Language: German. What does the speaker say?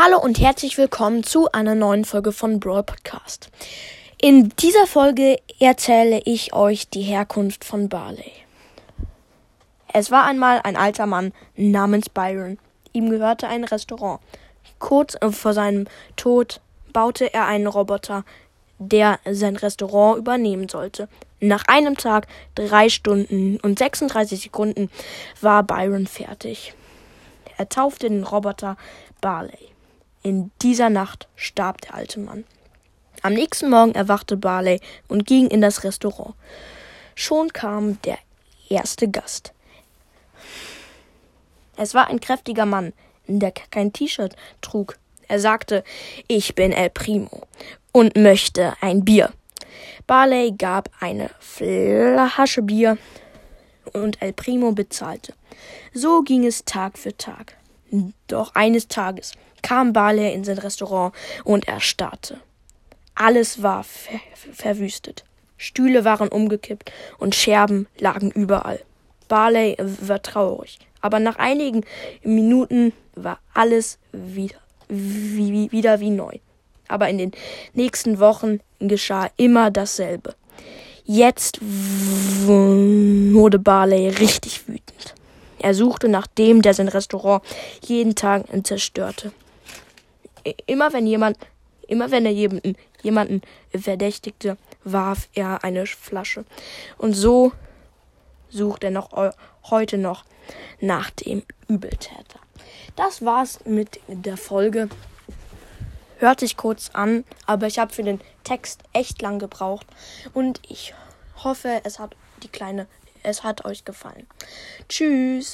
Hallo und herzlich willkommen zu einer neuen Folge von Brawl Podcast. In dieser Folge erzähle ich euch die Herkunft von Barley. Es war einmal ein alter Mann namens Byron. Ihm gehörte ein Restaurant. Kurz vor seinem Tod baute er einen Roboter, der sein Restaurant übernehmen sollte. Nach einem Tag, drei Stunden und 36 Sekunden war Byron fertig. Er taufte den Roboter Barley. In dieser Nacht starb der alte Mann. Am nächsten Morgen erwachte Barley und ging in das Restaurant. Schon kam der erste Gast. Es war ein kräftiger Mann, der kein T-Shirt trug. Er sagte, ich bin El Primo und möchte ein Bier. Barley gab eine Flasche Bier und El Primo bezahlte. So ging es Tag für Tag. Doch eines Tages kam Barley in sein Restaurant und erstarrte. Alles war ver verwüstet. Stühle waren umgekippt und Scherben lagen überall. Barley war traurig, aber nach einigen Minuten war alles wieder wie, wieder wie neu. Aber in den nächsten Wochen geschah immer dasselbe. Jetzt wurde Barley richtig wütend. Er suchte nach dem, der sein Restaurant jeden Tag zerstörte. Immer wenn jemand, immer wenn er jemanden, jemanden verdächtigte, warf er eine Flasche. Und so sucht er noch heute noch nach dem Übeltäter. Das war's mit der Folge. Hört sich kurz an, aber ich habe für den Text echt lang gebraucht und ich hoffe, es hat die kleine, es hat euch gefallen. Tschüss.